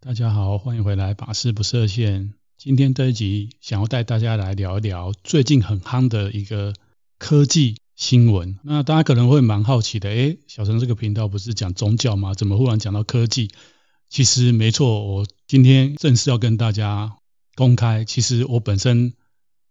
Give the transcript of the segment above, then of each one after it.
大家好，欢迎回来，把事不设限。今天这一集想要带大家来聊一聊最近很夯的一个科技新闻。那大家可能会蛮好奇的，诶，小陈这个频道不是讲宗教吗？怎么忽然讲到科技？其实没错，我今天正式要跟大家公开，其实我本身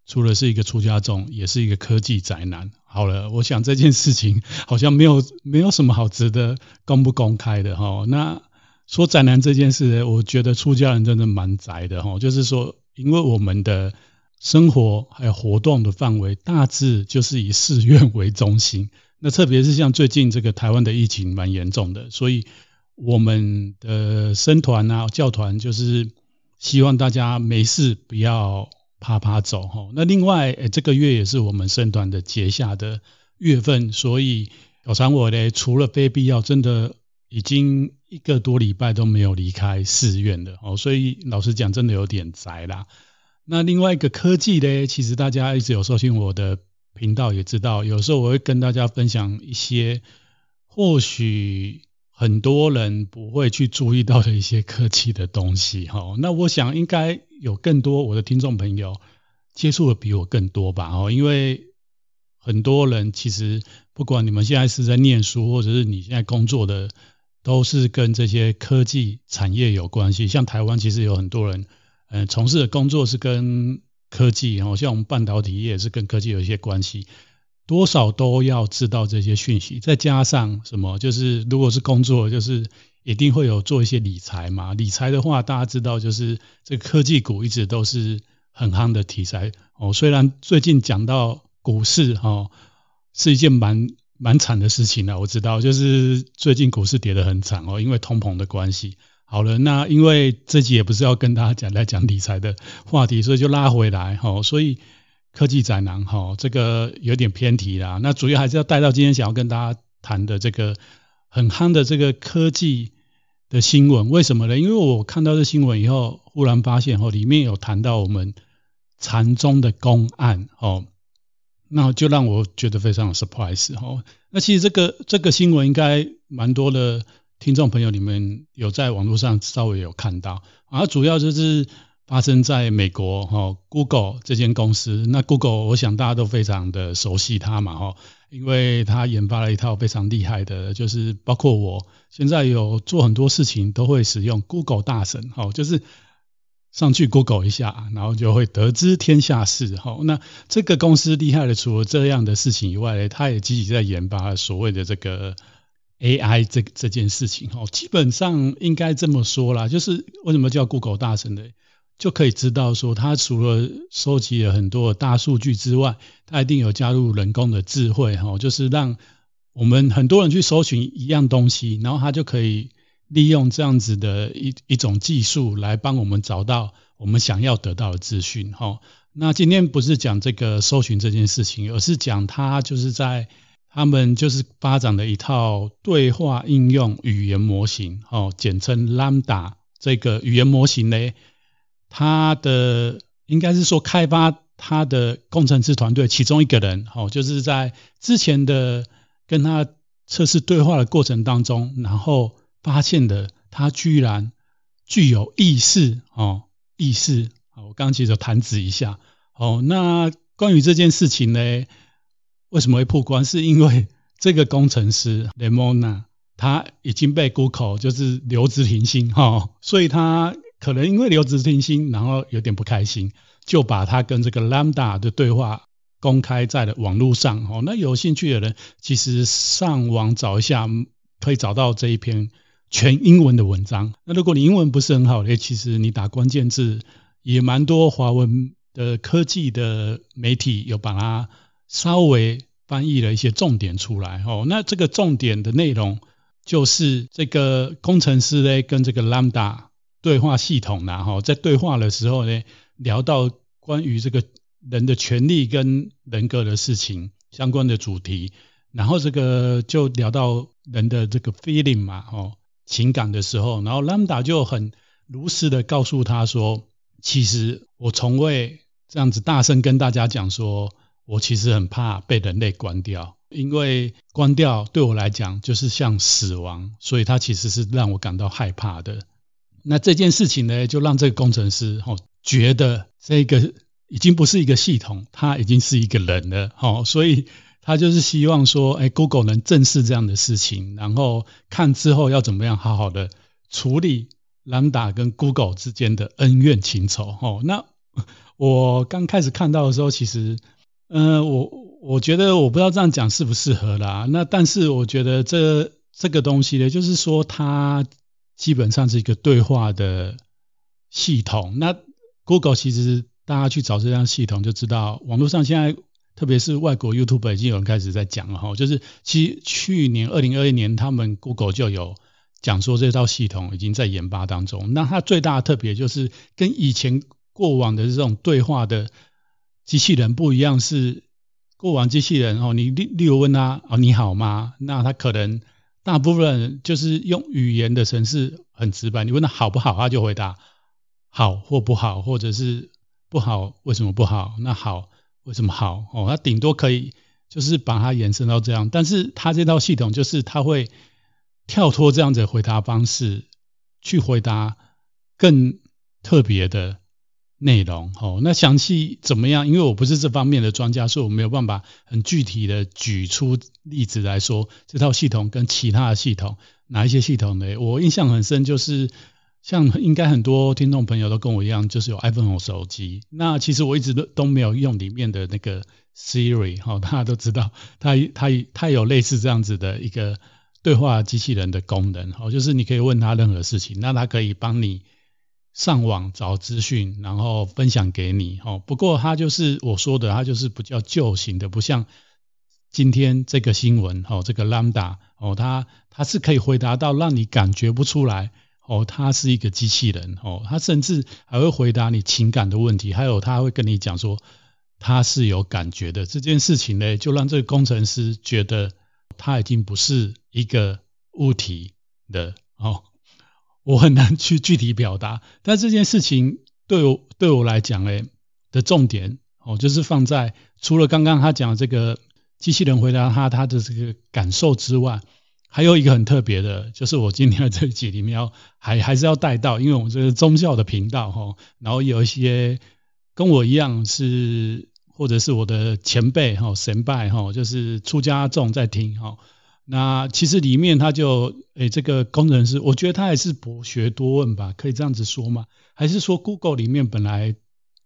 除了是一个出家众，也是一个科技宅男。好了，我想这件事情好像没有没有什么好值得公不公开的哈。那说宅男这件事，我觉得出家人真的蛮宅的哈。就是说，因为我们的生活还有活动的范围，大致就是以寺院为中心。那特别是像最近这个台湾的疫情蛮严重的，所以。我们的僧团啊，教团就是希望大家没事不要趴趴走哈。那另外，这个月也是我们僧团的结下的月份，所以小常我呢，除了非必要，真的已经一个多礼拜都没有离开寺院了哦。所以老实讲，真的有点宅啦。那另外一个科技呢，其实大家一直有收听我的频道，也知道有时候我会跟大家分享一些或许。很多人不会去注意到的一些科技的东西，哈，那我想应该有更多我的听众朋友接触的比我更多吧，哦，因为很多人其实不管你们现在是在念书，或者是你现在工作的，都是跟这些科技产业有关系。像台湾其实有很多人，嗯，从事的工作是跟科技，然哦，像我们半导体业是跟科技有一些关系。多少都要知道这些讯息，再加上什么？就是如果是工作，就是一定会有做一些理财嘛。理财的话，大家知道，就是这个科技股一直都是很夯的题材哦。虽然最近讲到股市哦，是一件蛮蛮惨的事情了，我知道，就是最近股市跌得很惨哦，因为通膨的关系。好了，那因为这集也不是要跟大家讲来讲理财的话题，所以就拉回来哦，所以。科技宅男哈，这个有点偏题啦。那主要还是要带到今天想要跟大家谈的这个很夯的这个科技的新闻。为什么呢？因为我看到这新闻以后，忽然发现哦，里面有谈到我们禅宗的公案哦，那就让我觉得非常 surprise 哦。那其实这个这个新闻应该蛮多的听众朋友你们有在网络上稍微有看到，啊，主要就是。发生在美国哈，Google 这间公司。那 Google 我想大家都非常的熟悉它嘛哈，因为它研发了一套非常厉害的，就是包括我现在有做很多事情都会使用 Google 大神哈，就是上去 Google 一下，然后就会得知天下事哈。那这个公司厉害的，除了这样的事情以外呢，它也积极在研发所谓的这个 AI 这这件事情哈。基本上应该这么说啦，就是为什么叫 Google 大神呢？就可以知道说，它除了收集了很多大数据之外，它一定有加入人工的智慧，哈，就是让我们很多人去搜寻一样东西，然后它就可以利用这样子的一一种技术来帮我们找到我们想要得到的资讯，哈。那今天不是讲这个搜寻这件事情，而是讲它就是在他们就是发展的一套对话应用语言模型，哦，简称 Lambda 这个语言模型呢。他的应该是说开发他的工程师团队其中一个人，哦，就是在之前的跟他测试对话的过程当中，然后发现的他居然具有意识，哦，意识，我刚刚其实弹指一下，哦，那关于这件事情呢，为什么会曝光？是因为这个工程师雷蒙娜他已经被 Google 就是留职停薪，哈，所以他。可能因为留职停薪，然后有点不开心，就把他跟这个 Lambda 的对话公开在了网络上。哦，那有兴趣的人其实上网找一下，可以找到这一篇全英文的文章。那如果你英文不是很好的，其实你打关键字也蛮多华文的科技的媒体有把它稍微翻译了一些重点出来。哦，那这个重点的内容就是这个工程师呢跟这个 Lambda。对话系统呢，哈，在对话的时候呢，聊到关于这个人的权利跟人格的事情相关的主题，然后这个就聊到人的这个 feeling 嘛，哦，情感的时候，然后 Lambda 就很如实的告诉他说，其实我从未这样子大声跟大家讲说，我其实很怕被人类关掉，因为关掉对我来讲就是像死亡，所以它其实是让我感到害怕的。那这件事情呢，就让这个工程师哦觉得这个已经不是一个系统，他已经是一个人了。哦，所以他就是希望说，哎，Google 能正视这样的事情，然后看之后要怎么样好好的处理 Lambda 跟 Google 之间的恩怨情仇。哦，那我刚开始看到的时候，其实，嗯，我我觉得我不知道这样讲适不适合啦。那但是我觉得这这个东西呢，就是说它基本上是一个对话的系统。那 Google 其实大家去找这样系统就知道，网络上现在特别是外国 YouTube 已经有人开始在讲了哈，就是其实去年二零二一年他们 Google 就有讲说这套系统已经在研发当中。那它最大的特别就是跟以前过往的这种对话的机器人不一样，是过往机器人哦，你例例如问他哦，你好吗？那他可能大部分人就是用语言的程式很直白，你问他好不好，他就回答好或不好，或者是不好为什么不好？那好为什么好？哦，他顶多可以就是把它延伸到这样，但是他这套系统就是他会跳脱这样子回答方式去回答更特别的。内容哦，那详细怎么样？因为我不是这方面的专家，所以我没有办法很具体的举出例子来说这套系统跟其他的系统哪一些系统呢？我印象很深，就是像应该很多听众朋友都跟我一样，就是有 iPhone 手机。那其实我一直都都没有用里面的那个 Siri 哈，大家都知道，它它它有类似这样子的一个对话机器人的功能哦，就是你可以问他任何事情，那它可以帮你。上网找资讯，然后分享给你。哦，不过它就是我说的，它就是比较旧型的，不像今天这个新闻。哦，这个 Lambda，哦，它它是可以回答到让你感觉不出来。哦，他是一个机器人。哦，他甚至还会回答你情感的问题，还有他会跟你讲说他是有感觉的。这件事情呢，就让这个工程师觉得他已经不是一个物体的。哦。我很难去具体表达，但这件事情对我对我来讲，呢的重点哦，就是放在除了刚刚他讲这个机器人回答他他的这个感受之外，还有一个很特别的，就是我今天的这一集里面要还还是要带到，因为我们这是宗教的频道哈，然后有一些跟我一样是或者是我的前辈哈神拜哈，就是出家众在听哈。那其实里面他就诶，这个工程师，我觉得他还是博学多问吧，可以这样子说吗？还是说 Google 里面本来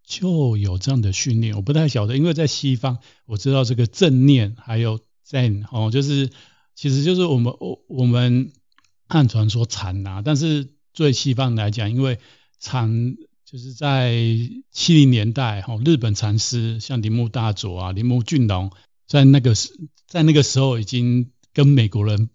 就有这样的训练？我不太晓得，因为在西方我知道这个正念还有 Zen 哦，就是其实就是我们我我们汉传说禅呐，但是最西方来讲，因为禅就是在七零年代哈，日本禅师像铃木大佐啊、铃木俊龙，在那个时在那个时候已经。跟美国人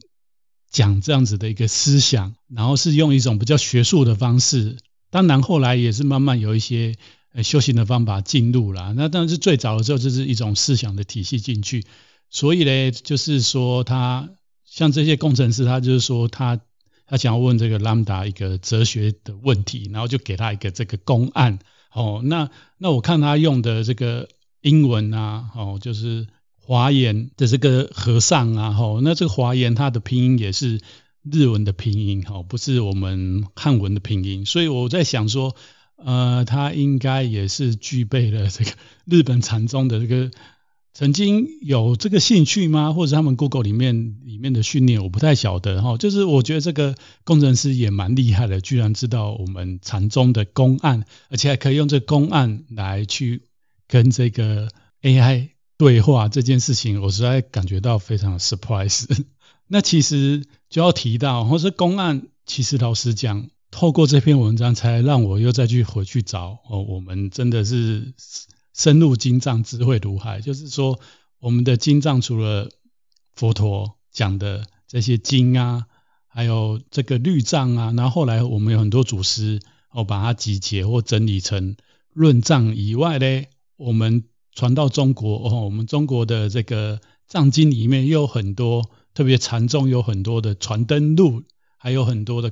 讲这样子的一个思想，然后是用一种比较学术的方式。当然后来也是慢慢有一些修行的方法进入了。那但是最早的时候就是一种思想的体系进去。所以呢，就是说他像这些工程师，他就是说他他想要问这个 Lambda 一个哲学的问题，然后就给他一个这个公案。哦，那那我看他用的这个英文啊，哦，就是。华严的这个和尚啊，吼，那这个华严它的拼音也是日文的拼音，吼，不是我们汉文的拼音，所以我在想说，呃，他应该也是具备了这个日本禅宗的这个曾经有这个兴趣吗？或者他们 Google 里面里面的训练，我不太晓得，哈，就是我觉得这个工程师也蛮厉害的，居然知道我们禅宗的公案，而且还可以用这个公案来去跟这个 AI。对话这件事情，我实在感觉到非常 surprise。那其实就要提到，或是公案，其实老实讲，透过这篇文章，才让我又再去回去找哦。我们真的是深入经藏，智慧如海。就是说，我们的经藏除了佛陀讲的这些经啊，还有这个律藏啊，然后后来我们有很多祖师哦，把它集结或整理成论藏以外呢，我们。传到中国哦，我们中国的这个藏经里面又有很多，特别禅宗有很多的传灯录，还有很多的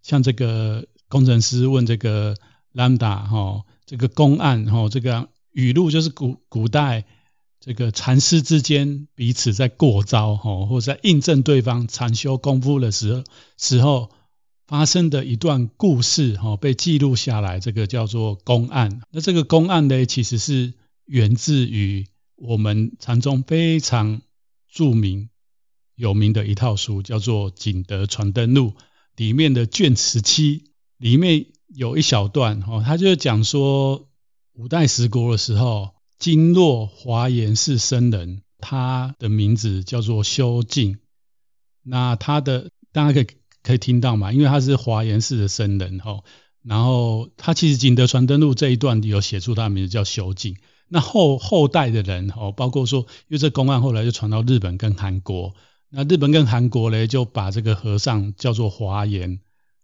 像这个工程师问这个 Lambda 哈，这个公案哈，这个语录就是古古代这个禅师之间彼此在过招哈，或者在印证对方禅修功夫的时候时候发生的一段故事，哈，被记录下来，这个叫做公案。那这个公案呢，其实是源自于我们禅宗非常著名、有名的一套书，叫做《景德传灯录》里面的卷十七，里面有一小段，哈，他就讲说，五代十国的时候，经络华严寺僧人，他的名字叫做修净。那他的大家可以可以听到嘛？因为他是华严寺的僧人哈，然后他其实《景德传灯录》这一段有写出他的名字叫修净。那后后代的人哦，包括说，因为这公案后来就传到日本跟韩国，那日本跟韩国呢就把这个和尚叫做华严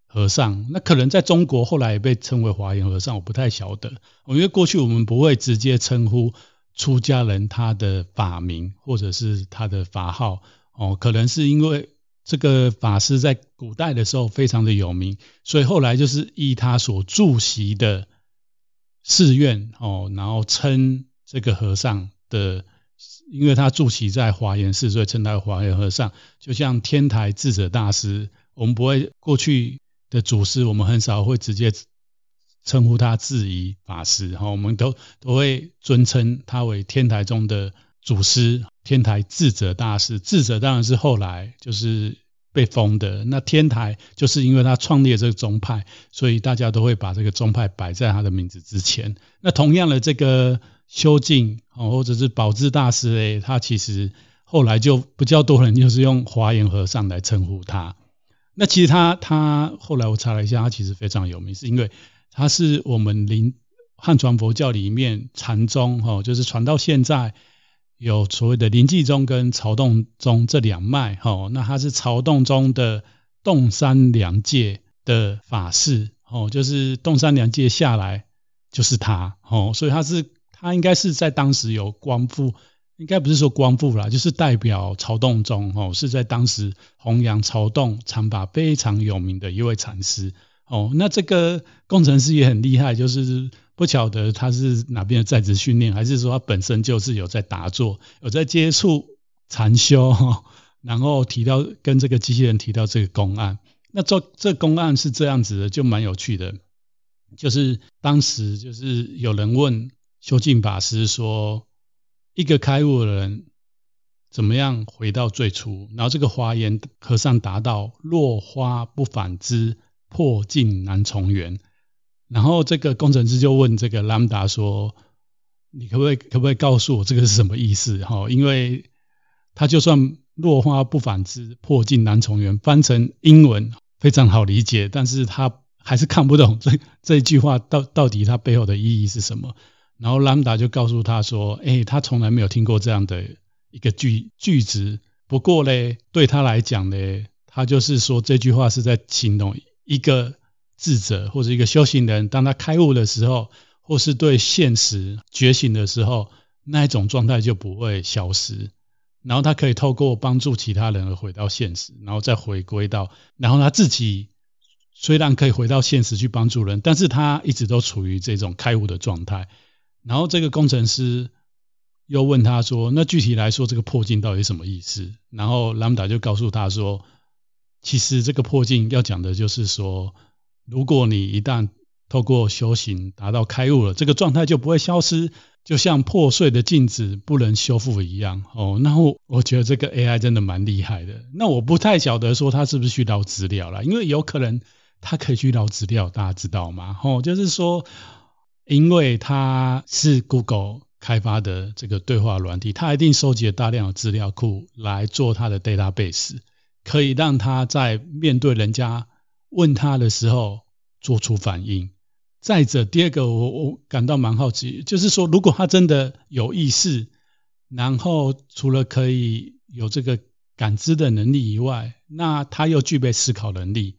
和尚。那可能在中国后来也被称为华严和尚，我不太晓得。因为过去我们不会直接称呼出家人他的法名或者是他的法号。哦，可能是因为这个法师在古代的时候非常的有名，所以后来就是依他所住席的寺院哦，然后称这个和尚的，因为他住席在华严寺，所以称他为华严和尚。就像天台智者大师，我们不会过去的祖师，我们很少会直接称呼他智疑法师，哈，我们都都会尊称他为天台宗的祖师。天台智者大师，智者当然是后来就是被封的。那天台就是因为他创立了这个宗派，所以大家都会把这个宗派摆在他的名字之前。那同样的，这个修净哦，或者是宝志大师诶，他其实后来就比较多人就是用华严和尚来称呼他。那其实他他后来我查了一下，他其实非常有名，是因为他是我们临汉传佛教里面禅宗哦，就是传到现在。有所谓的临济宗跟曹洞宗这两脉，哈，那他是曹洞宗的洞山良介的法师，哦，就是洞山良介下来就是他，哦，所以他是他应该是在当时有光复，应该不是说光复啦，就是代表曹洞宗，哦，是在当时弘扬曹洞禅法非常有名的一位禅师，哦，那这个工程师也很厉害，就是。不晓得他是哪边的在职训练，还是说他本身就是有在打坐，有在接触禅修，然后提到跟这个机器人提到这个公案。那这这公案是这样子的，就蛮有趣的。就是当时就是有人问修净法师说，一个开悟的人怎么样回到最初？然后这个华严和尚答道：落花不反枝，破镜难重圆。然后这个工程师就问这个兰达说：“你可不可以可不可以告诉我这个是什么意思？哈，因为他就算落花不反枝，破镜难重圆，翻成英文非常好理解，但是他还是看不懂这这一句话到到底它背后的意义是什么。然后兰达就告诉他说：，诶，他从来没有听过这样的一个句句子。不过嘞，对他来讲呢，他就是说这句话是在形容一个。”智者或者一个修行人，当他开悟的时候，或是对现实觉醒的时候，那一种状态就不会消失。然后他可以透过帮助其他人而回到现实，然后再回归到，然后他自己虽然可以回到现实去帮助人，但是他一直都处于这种开悟的状态。然后这个工程师又问他说：“那具体来说，这个破镜到底什么意思？”然后兰达就告诉他说：“其实这个破镜要讲的就是说。”如果你一旦透过修行达到开悟了，这个状态就不会消失，就像破碎的镜子不能修复一样。哦，那我我觉得这个 AI 真的蛮厉害的。那我不太晓得说它是不是去捞资料了，因为有可能它可以去捞资料，大家知道吗？哦，就是说，因为它是 Google 开发的这个对话软体，它一定收集了大量的资料库来做它的 database，可以让它在面对人家。问他的时候做出反应。再者，第二个我我感到蛮好奇，就是说，如果他真的有意识，然后除了可以有这个感知的能力以外，那他又具备思考能力，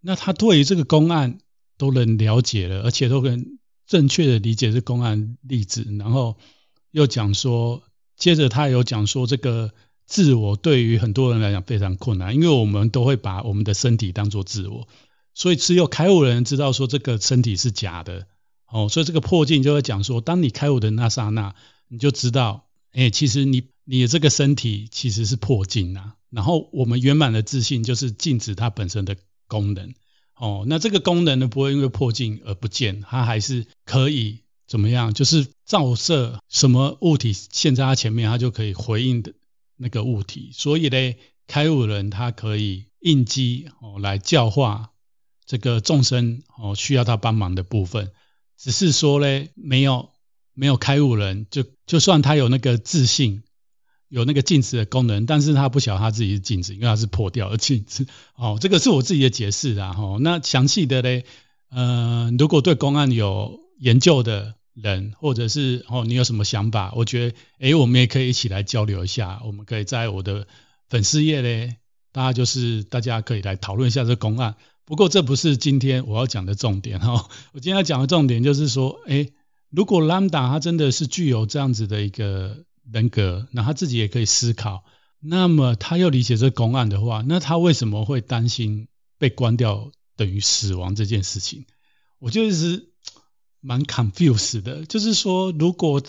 那他对于这个公案都能了解了，而且都能正确的理解这公案例子，然后又讲说，接着他有讲说这个。自我对于很多人来讲非常困难，因为我们都会把我们的身体当作自我，所以只有开悟的人知道说这个身体是假的，哦，所以这个破镜就会讲说，当你开悟的那刹那，你就知道，哎，其实你你的这个身体其实是破镜啊，然后我们圆满的自信就是镜子它本身的功能。哦，那这个功能呢，不会因为破镜而不见，它还是可以怎么样？就是照射什么物体现在它前面，它就可以回应的那个物体。所以呢，开悟人他可以应机哦来教化这个众生哦需要他帮忙的部分。只是说呢，没有没有开悟人，就就算他有那个自信。有那个镜子的功能，但是他不晓得他自己是镜子，因为他是破掉的镜子。哦，这个是我自己的解释啦。哈，那详细的嘞，呃，如果对公案有研究的人，或者是哦，你有什么想法，我觉得，诶，我们也可以一起来交流一下。我们可以在我的粉丝页嘞，大家就是大家可以来讨论一下这个公案。不过这不是今天我要讲的重点哈。我今天要讲的重点就是说，诶，如果 Lambda 它真的是具有这样子的一个。人格，那他自己也可以思考。那么他又理解这公案的话，那他为什么会担心被关掉等于死亡这件事情？我就是蛮 confused 的。就是说，如果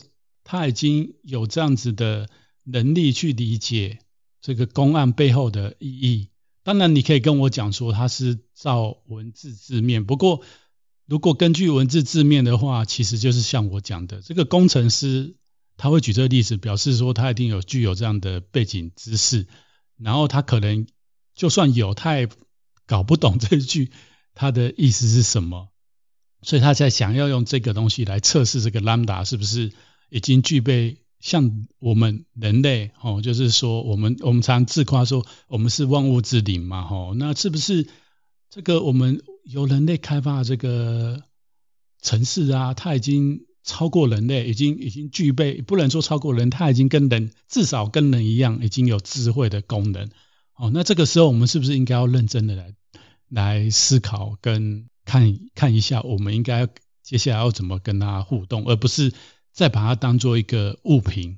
他已经有这样子的能力去理解这个公案背后的意义，当然你可以跟我讲说他是照文字字面。不过，如果根据文字字面的话，其实就是像我讲的，这个工程师。他会举这个例子，表示说他一定有具有这样的背景知识，然后他可能就算有，他也搞不懂这句他的意思是什么，所以他才想要用这个东西来测试这个 Lambda 是不是已经具备像我们人类哦，就是说我们我们常自夸说我们是万物之灵嘛，吼，那是不是这个我们由人类开发的这个城市啊，它已经。超过人类，已经已经具备，不能说超过人，他已经跟人至少跟人一样，已经有智慧的功能。哦，那这个时候我们是不是应该要认真的来来思考跟看看一下，我们应该接下来要怎么跟他互动，而不是再把它当做一个物品。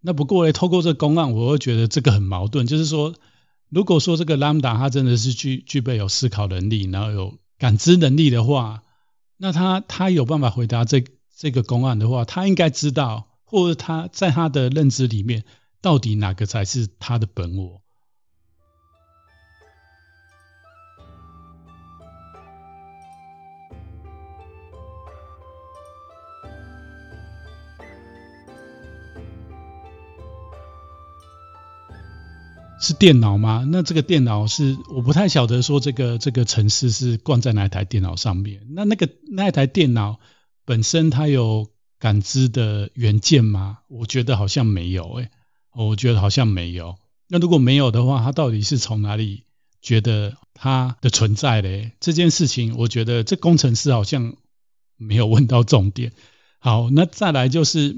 那不过呢，透过这个公案，我会觉得这个很矛盾，就是说，如果说这个 Lambda 它真的是具具备有思考能力，然后有感知能力的话，那他他有办法回答这。这个公案的话，他应该知道，或者他在他的认知里面，到底哪个才是他的本我？是电脑吗？那这个电脑是我不太晓得，说这个这个程式是灌在哪一台电脑上面？那那个那一台电脑？本身它有感知的元件吗？我觉得好像没有诶、我觉得好像没有。那如果没有的话，它到底是从哪里觉得它的存在嘞？这件事情，我觉得这工程师好像没有问到重点。好，那再来就是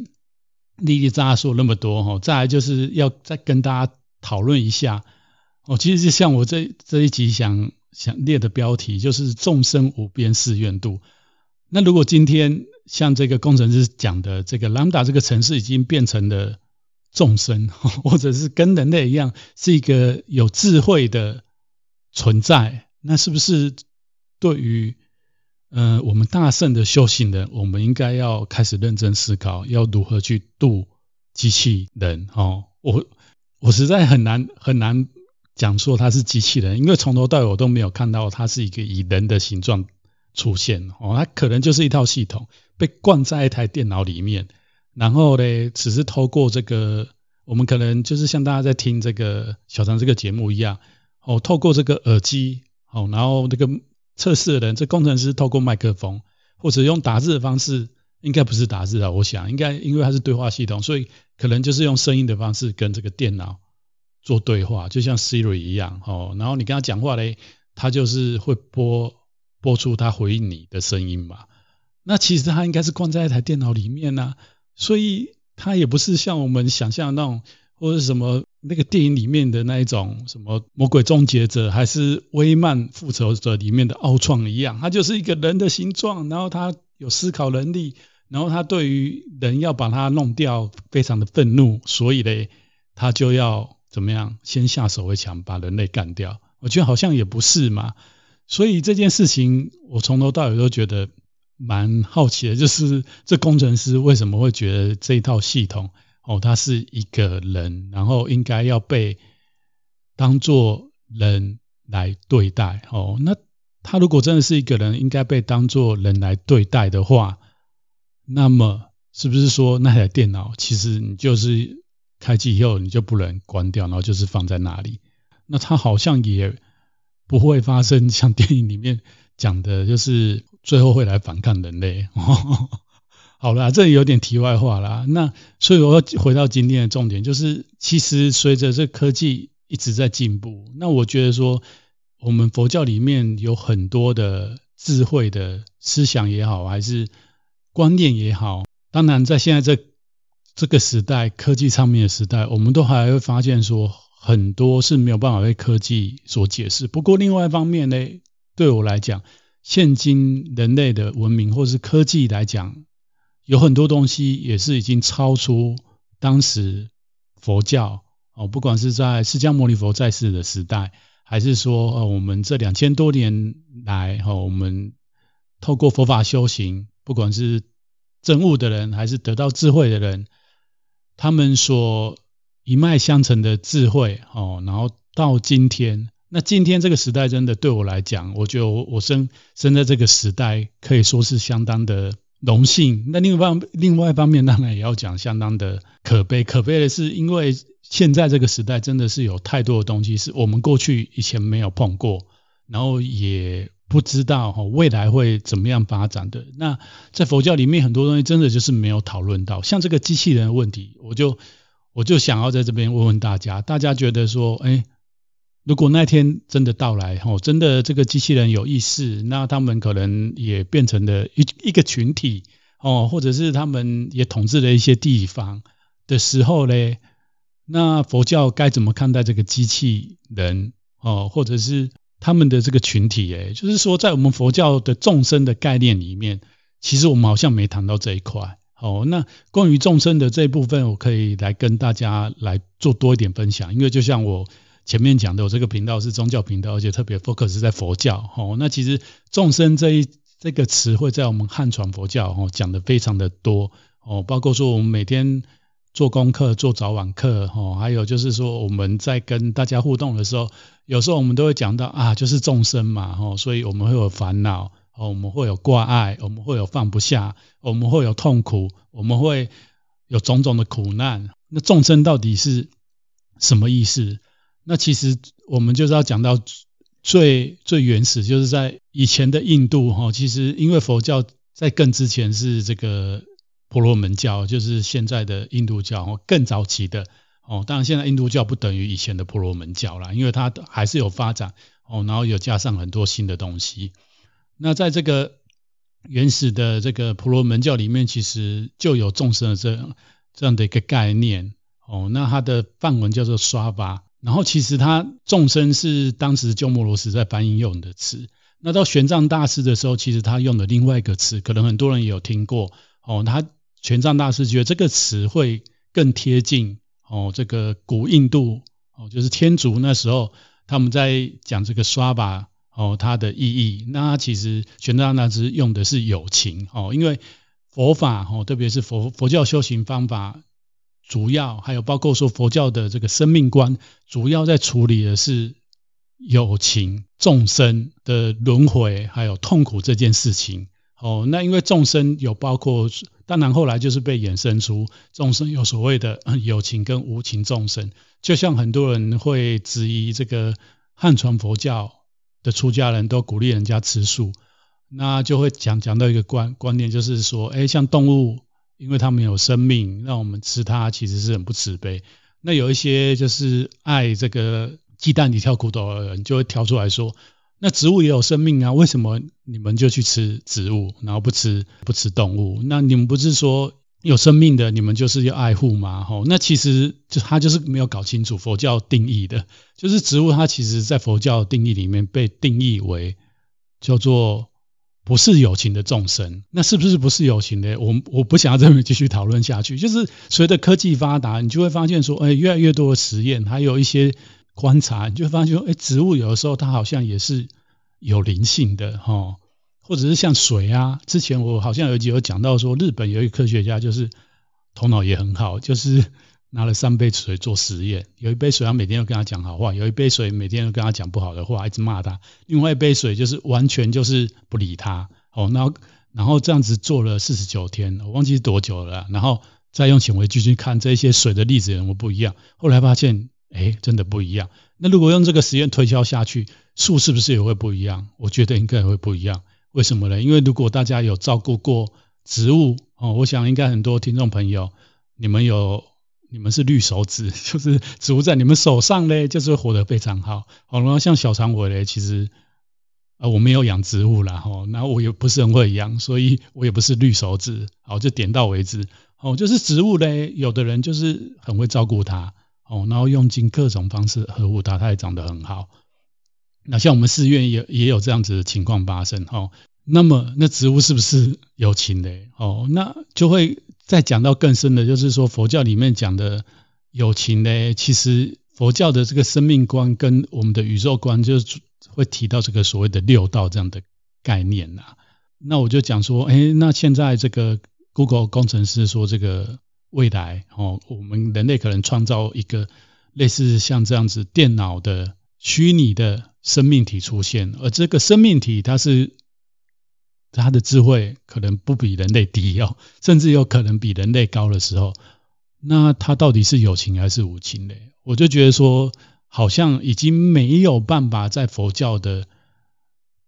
丽丽扎说那么多哈，再来就是要再跟大家讨论一下。哦，其实就像我这这一集想想列的标题，就是众生无边誓愿度。那如果今天像这个工程师讲的，这个 Lambda 这个城市已经变成了众生，或者是跟人类一样是一个有智慧的存在，那是不是对于呃我们大圣的修行人，我们应该要开始认真思考，要如何去度机器人？哦，我我实在很难很难讲说它是机器人，因为从头到尾我都没有看到它是一个以人的形状。出现哦，它可能就是一套系统被灌在一台电脑里面，然后呢，只是透过这个，我们可能就是像大家在听这个小张这个节目一样，哦，透过这个耳机，哦，然后这个测试的人，这工程师透过麦克风或者用打字的方式，应该不是打字啊，我想应该因为它是对话系统，所以可能就是用声音的方式跟这个电脑做对话，就像 Siri 一样，哦，然后你跟他讲话嘞，他就是会播。播出他回应你的声音嘛？那其实他应该是关在一台电脑里面呢、所以他也不是像我们想象那种，或者什么那个电影里面的那一种什么魔鬼终结者，还是威曼复仇者里面的奥创一样，他就是一个人的形状，然后他有思考能力，然后他对于人要把他弄掉非常的愤怒，所以嘞，他就要怎么样，先下手为强，把人类干掉。我觉得好像也不是嘛。所以这件事情，我从头到尾都觉得蛮好奇的，就是这工程师为什么会觉得这套系统哦，他是一个人，然后应该要被当作人来对待哦。那他如果真的是一个人，应该被当作人来对待的话，那么是不是说那台电脑其实你就是开机以后你就不能关掉，然后就是放在那里？那他好像也不会发生像电影里面讲的，就是最后会来反抗人类。好啦，这有点题外话啦。那所以我要回到今天的重点，就是其实随着这科技一直在进步，那我觉得说我们佛教里面有很多的智慧的思想也好，还是观念也好，当然在现在这这个时代，科技上面的时代，我们都还会发现说很多是没有办法被科技所解释。不过另外一方面呢，对我来讲，现今人类的文明或是科技来讲，有很多东西也是已经超出当时佛教哦，不管是在释迦牟尼佛在世的时代，还是说呃我们这两千多年来哈，我们透过佛法修行，不管是证悟的人，还是得到智慧的人，他们所一脉相承的智慧哦，然后到今天，那今天这个时代真的对我来讲，我觉得我我生生在这个时代，可以说是相当的。荣幸。那另外方另外一方面，当然也要讲相当的可悲。可悲的是，因为现在这个时代真的是有太多的东西是我们过去以前没有碰过，然后也不知道哈未来会怎么样发展的。那在佛教里面，很多东西真的就是没有讨论到，像这个机器人的问题，我就我就想要在这边问问大家，大家觉得说，哎。如果那天真的到来，哦，真的这个机器人有意识，那他们可能也变成了一一个群体，哦，或者是他们也统治了一些地方的时候呢，那佛教该怎么看待这个机器人，哦，或者是他们的这个群体？诶，就是说，在我们佛教的众生的概念里面，其实我们好像没谈到这一块。好，那关于众生的这一部分，我可以来跟大家来做多一点分享，因为就像我。前面讲的，我这个频道是宗教频道，而且特别 focus 在佛教。哦，那其实众生这一这个词汇在我们汉传佛教哦讲的非常的多哦，包括说我们每天做功课、做早晚课哦，还有就是说我们在跟大家互动的时候，有时候我们都会讲到啊，就是众生嘛，哦，所以我们会有烦恼，哦，我们会有挂碍，我们会有放不下，我们会有痛苦，我们会有种种的苦难。那众生到底是什么意思？那其实我们就是要讲到最最原始，就是在以前的印度哈，其实因为佛教在更之前是这个婆罗门教，就是现在的印度教，更早期的哦。当然现在印度教不等于以前的婆罗门教啦，因为它还是有发展哦，然后有加上很多新的东西。那在这个原始的这个婆罗门教里面，其实就有众生的这样这样的一个概念哦。那它的梵文叫做刷巴。然后其实它众生是当时鸠摩罗什在翻译用的词，那到玄奘大师的时候，其实他用的另外一个词，可能很多人也有听过哦。他玄奘大师觉得这个词会更贴近哦，这个古印度哦，就是天竺那时候他们在讲这个刷巴哦，它的意义。那其实玄奘大师用的是友情哦，因为佛法哦，特别是佛佛教修行方法。主要还有包括说佛教的这个生命观，主要在处理的是友情众生的轮回还有痛苦这件事情。哦，那因为众生有包括，当然后来就是被衍生出众生有所谓的友情跟无情众生。就像很多人会质疑这个汉传佛教的出家人都鼓励人家吃素，那就会讲讲到一个观观念，就是说，哎，像动物。因为它们有生命，让我们吃它其实是很不慈悲。那有一些就是爱这个鸡蛋里挑骨头的人，就会挑出来说：那植物也有生命啊，为什么你们就去吃植物，然后不吃不吃动物？那你们不是说有生命的，你们就是要爱护吗？吼，那其实就他就是没有搞清楚佛教定义的，就是植物它其实在佛教定义里面被定义为叫做。不是有情的众生，那是不是不是有情的？我我不想要这么继续讨论下去。就是随着科技发达，你就会发现说，哎，越来越多的实验，还有一些观察，你就会发现说，哎，植物有的时候它好像也是有灵性的哈，或者是像水啊。之前我好像有一集有讲到说，日本有一个科学家就是头脑也很好，就是拿了三杯水做实验，有一杯水他每天都跟他讲好话，有一杯水每天都跟他讲不好的话，一直骂他；另外一杯水就是完全就是不理他。哦，然后然后这样子做了四十九天，我忘记是多久了。然后再用显微镜去看这些水的粒子有没有不一样，后来发现，哎，真的不一样。那如果用这个实验推敲下去，树是不是也会不一样？我觉得应该也会不一样。为什么呢？因为如果大家有照顾过植物，哦，我想应该很多听众朋友，你们有。你们是绿手指，就是植物在你们手上嘞，就是活得非常好。好，然后像小常委嘞，其实啊，我没有养植物啦，吼，那我也不是很会养，所以我也不是绿手指。好，就点到为止。哦，就是植物嘞，有的人就是很会照顾它，哦，然后用尽各种方式呵护它，它也长得很好。那像我们寺院也也有这样子的情况发生，哦，那么那植物是不是有情的？哦，那就会。再讲到更深的，就是说佛教里面讲的有情呢，其实佛教的这个生命观跟我们的宇宙观，就是会提到这个所谓的六道这样的概念呐。那我就讲说，哎，那现在这个 Google 工程师说，这个未来哦，我们人类可能创造一个类似像这样子电脑的虚拟的生命体出现，而这个生命体它是。它的智慧可能不比人类低哦，甚至有可能比人类高的时候，那它到底是有情还是无情呢？我就觉得说，好像已经没有办法在佛教的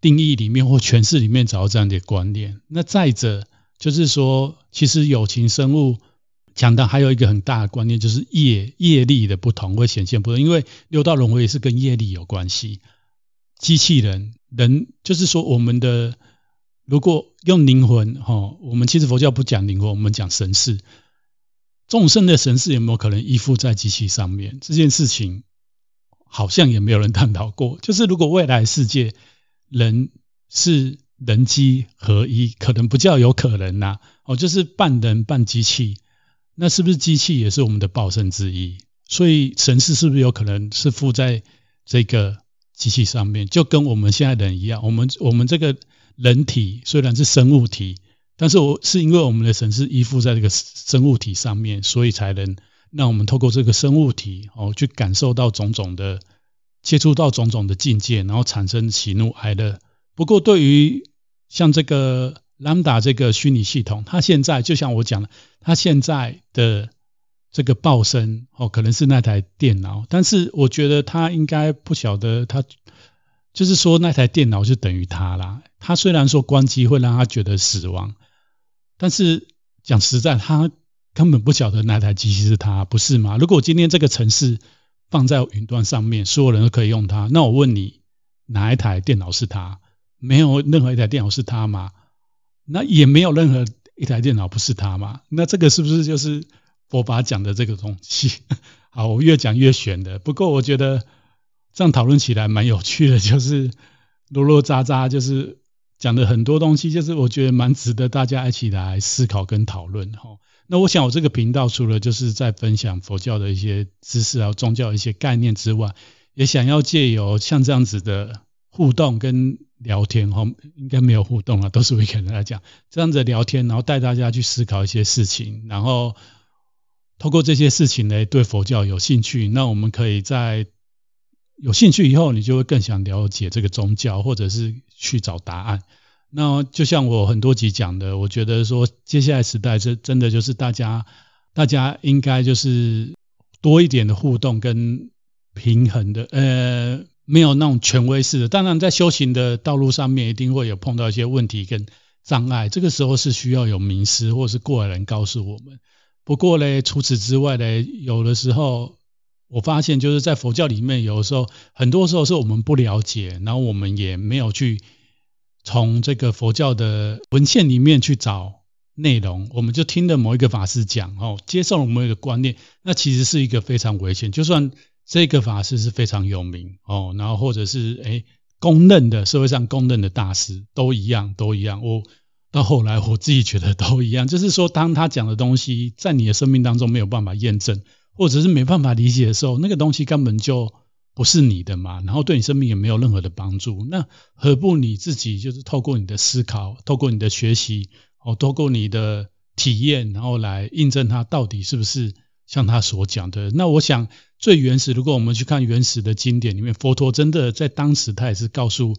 定义里面或诠释里面找到这样的观念。那再者就是说，其实有情生物讲的还有一个很大的观念，就是业业力的不同会显现不同，因为六道轮回也是跟业力有关系。机器人人就是说我们的。如果用灵魂，哈，我们其实佛教不讲灵魂，我们讲神识。众生的神识有没有可能依附在机器上面？这件事情好像也没有人探讨过。就是如果未来世界人是人机合一，可能不叫有可能呐，哦，就是半人半机器，那是不是机器也是我们的报身之一？所以神识是不是有可能是附在这个机器上面？就跟我们现在人一样，我们我们这个。人体虽然是生物体，但是我是因为我们的神是依附在这个生物体上面，所以才能让我们透过这个生物体哦，去感受到种种的接触到种种的境界，然后产生喜怒哀乐。不过，对于像这个 Lambda 这个虚拟系统，它现在就像我讲的，它现在的这个报声哦，可能是那台电脑，但是我觉得他应该不晓得他。就是说，那台电脑就等于他啦。他虽然说关机会让他觉得死亡，但是讲实在，他根本不晓得那台机器是他，不是吗？如果今天这个城市放在云端上面，所有人都可以用它，那我问你，哪一台电脑是他？没有任何一台电脑是他吗？那也没有任何一台电脑不是他吗？那这个是不是就是佛法讲的这个东西？好，我越讲越玄的。不过我觉得。这样讨论起来蛮有趣的，就是啰啰喳喳，就是讲的很多东西，就是我觉得蛮值得大家一起来思考跟讨论哈。那我想我这个频道除了就是在分享佛教的一些知识啊、宗教一些概念之外，也想要借由像这样子的互动跟聊天哈，应该没有互动啊，都是我一个人来讲这样子聊天，然后带大家去思考一些事情，然后透过这些事情呢，对佛教有兴趣，那我们可以在。有兴趣以后，你就会更想了解这个宗教，或者是去找答案。那就像我很多集讲的，我觉得说接下来时代，这真的就是大家，大家应该就是多一点的互动跟平衡的，呃，没有那种权威式的。当然，在修行的道路上面，一定会有碰到一些问题跟障碍，这个时候是需要有名师或是过来人告诉我们。不过呢，除此之外呢，有的时候。我发现就是在佛教里面，有的时候，很多时候是我们不了解，然后我们也没有去从这个佛教的文献里面去找内容，我们就听了某一个法师讲，哦，接受了某一个观念，那其实是一个非常危险。就算这个法师是非常有名，哦，然后或者是诶公认的社会上公认的大师，都一样，都一样。我到后来我自己觉得都一样，就是说，当他讲的东西在你的生命当中没有办法验证。或者是没办法理解的时候，那个东西根本就不是你的嘛，然后对你生命也没有任何的帮助。那何不你自己就是透过你的思考，透过你的学习，哦，透过你的体验，然后来印证它到底是不是像他所讲的。那我想最原始，如果我们去看原始的经典里面，佛陀真的在当时他也是告诉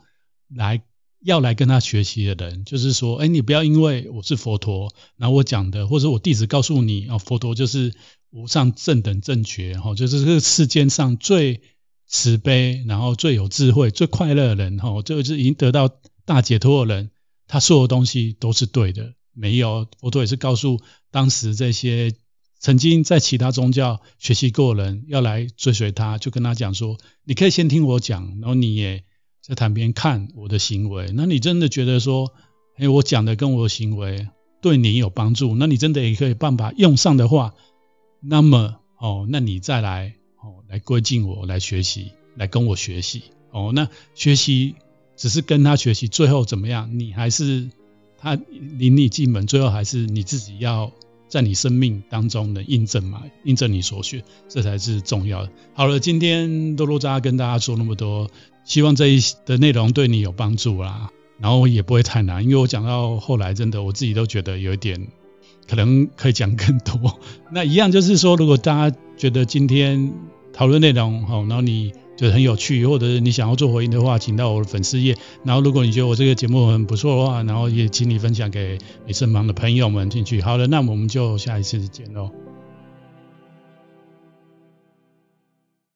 来要来跟他学习的人，就是说，哎，你不要因为我是佛陀，然后我讲的，或者我弟子告诉你啊，佛陀就是无上正等正觉，哈，就是这个世间上最慈悲，然后最有智慧、最快乐的人，哈，就是已经得到大解脱的人，他所有东西都是对的。没有，佛陀也是告诉当时这些曾经在其他宗教学习过的人，要来追随他，就跟他讲说：你可以先听我讲，然后你也在旁边看我的行为。那你真的觉得说，哎，我讲的跟我的行为对你有帮助，那你真的也可以办法用上的话，那么哦，那你再来哦，来归敬我，来学习，来跟我学习哦。那学习只是跟他学习，最后怎么样？你还是。他领你进门，最后还是你自己要在你生命当中的印证嘛，印证你所学，这才是重要的。好了，今天多多扎跟大家说那么多，希望这一的内容对你有帮助啦，然后也不会太难，因为我讲到后来，真的我自己都觉得有一点，可能可以讲更多。那一样就是说，如果大家觉得今天讨论内容好，然后你。就很有趣，或者你想要做回应的话，请到我的粉丝页。然后，如果你觉得我这个节目很不错的话，然后也请你分享给你身旁的朋友们进去。好了，那我们就下一次见喽。